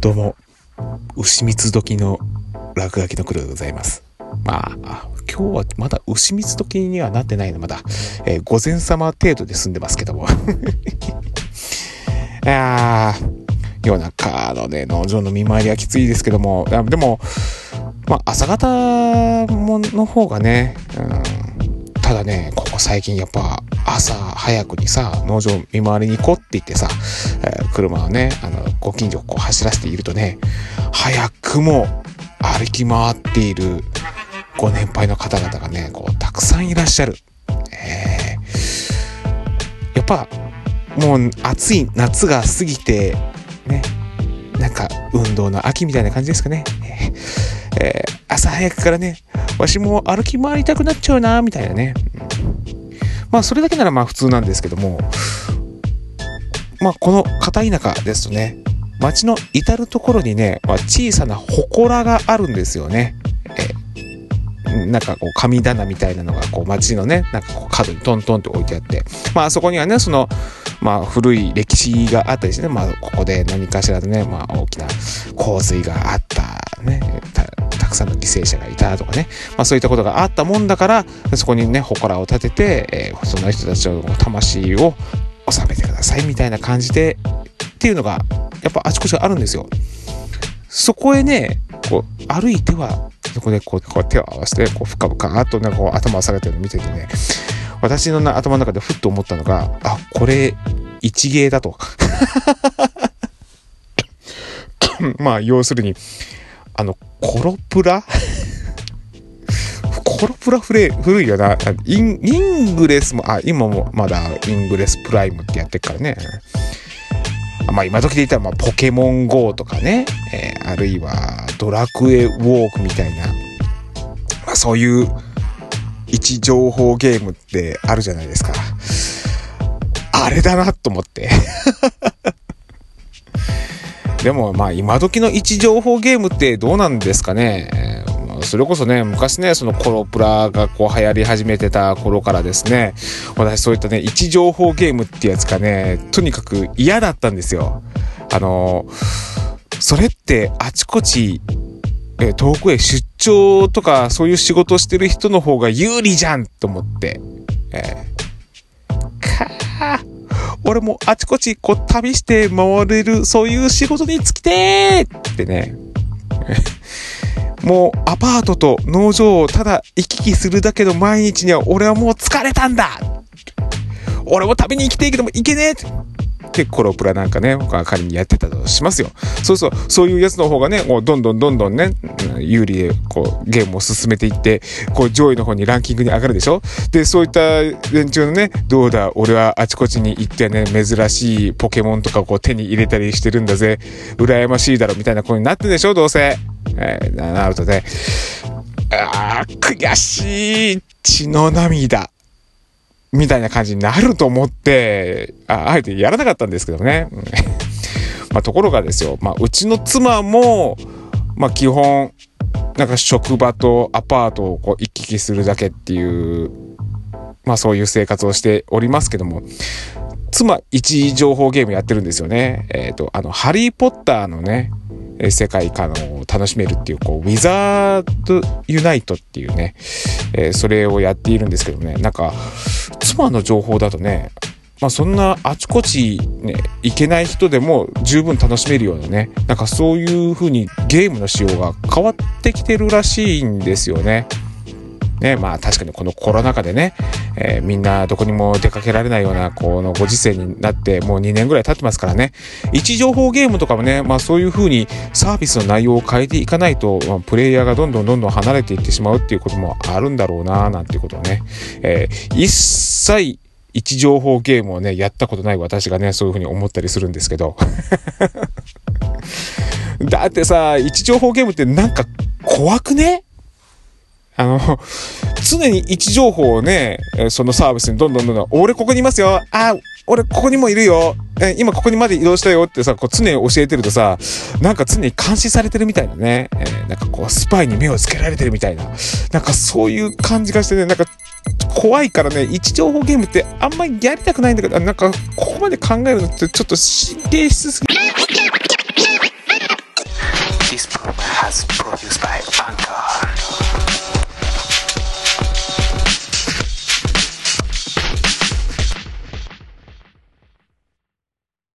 どうも、牛蜜時の落書きの黒でございます。まあ、今日はまだ牛蜜時にはなってないの、まだ。えー、午前様程度で済んでますけども。あ夜中のね、農場の見回りはきついですけども、でも、まあ、朝方もの方がね、うん、ただね、ここ最近やっぱ朝早くにさ、農場見回りに行こうって言ってさ、えー、車をね、あの、ご近所をこう走らせているとね、早くも歩き回っているご年配の方々がね、こう、たくさんいらっしゃる。えー、やっぱ、もう暑い夏が過ぎて、ね、なんか運動の秋みたいな感じですかね。えー、朝早くからね、わしも歩き回りたくなっちゃうな、みたいなね。まあ、それだけならまあ普通なんですけども、まあ、この片田舎ですとね、街の至るところにね、まあ、小さな祠があるんですよね。えなんかこう神棚みたいなのがこう街のね、なんかこう角にトントンって置いてあって、まあそこにはね、その、まあ古い歴史があったりしてね、まあここで何かしらのね、まあ大きな洪水があったね、たくさんの犠牲者がいたとかね、まあそういったことがあったもんだから、そこにね、祠を立てて、えー、その人たちの魂を収めてくださいみたいな感じで、っていうのが、やっぱあちこちあるんですよ。そこへね、こう、歩いては、そこでこう、こう手を合わせて、こう、深々となんかこう頭を下げてるのを見ててね、私の頭の中でふっと思ったのが、あ、これ、一芸だと。まあ、要するに、あの、コロプラ？コロプラ古い古いよなイン。イングレスも、あ、今もまだイングレスプライムってやってっからね。まあ今時で言ったら、まあ、ポケモン GO とかね、えー、あるいはドラクエウォークみたいな、まあそういう位置情報ゲームってあるじゃないですか。あれだなと思ってでもまあ今時の位置情報ゲームってどうなんですかね。それこそね、昔ね、そのコロプラがこう流行り始めてた頃からですね、私そういったね、位置情報ゲームってやつがね、とにかく嫌だったんですよ。あの、それってあちこち、え遠くへ出張とかそういう仕事してる人の方が有利じゃんと思って。えー、か俺もあちこちこう旅して回れるそういう仕事に就きてーってね。もうアパートと農場をただ行き来するだけの毎日には俺はもう疲れたんだ俺も旅に行きていけども行けねえで、コロープラなんかね、他仮にやってたとしますよ。そうそう、そういうやつの方がね、もうどんどんどんどんね、有利でこうゲームを進めていって、こう上位の方にランキングに上がるでしょ？で、そういった連中のね、どうだ、俺はあちこちに行ってね、珍しいポケモンとかをこう手に入れたりしてるんだぜ、羨ましいだろみたいなことになってんでしょどうせ。えー、なるとね、あー、悔しい血の涙。みたいな感じになると思って、ああえてやらなかったんですけどね。まあ、ところがですよ、まあ、うちの妻も、まあ、基本、なんか職場とアパートをこう行き来するだけっていう、まあそういう生活をしておりますけども、妻一情報ゲームやってるんですよね。えっ、ー、と、あの、ハリーポッターのね、世界観を楽しめるっていう、こう、ウィザードユナイトっていうね、えー、それをやっているんですけどね、なんか、妻の情報だとね、まあそんなあちこちね、行けない人でも十分楽しめるようなね、なんかそういう風にゲームの仕様が変わってきてるらしいんですよね。ね、まあ確かにこのコロナ禍でね、えー、みんなどこにも出かけられないようなこのご時世になってもう2年ぐらい経ってますからね、位置情報ゲームとかもね、まあそういう風にサービスの内容を変えていかないと、まあ、プレイヤーがどんどんどんどん離れていってしまうっていうこともあるんだろうななんていうことをね、えー、一切位置情報ゲームをね、やったことない私がね、そういう風に思ったりするんですけど。だってさ、位置情報ゲームってなんか怖くね？あの、常に位置情報をね、そのサービスにどんどんどんどん、俺ここにいますよ。あ、俺ここにもいるよ。え今ここにまで移動したよってさ、こう常に教えてるとさ、なんか常に監視されてるみたいなね、え、なんかこうスパイに目をつけられてるみたいな、なんかそういう感じがしてね、なんか怖いからね、位置情報ゲームってあんまりやりたくないんだけど、なんかここまで考えるのってちょっと神経質すぎ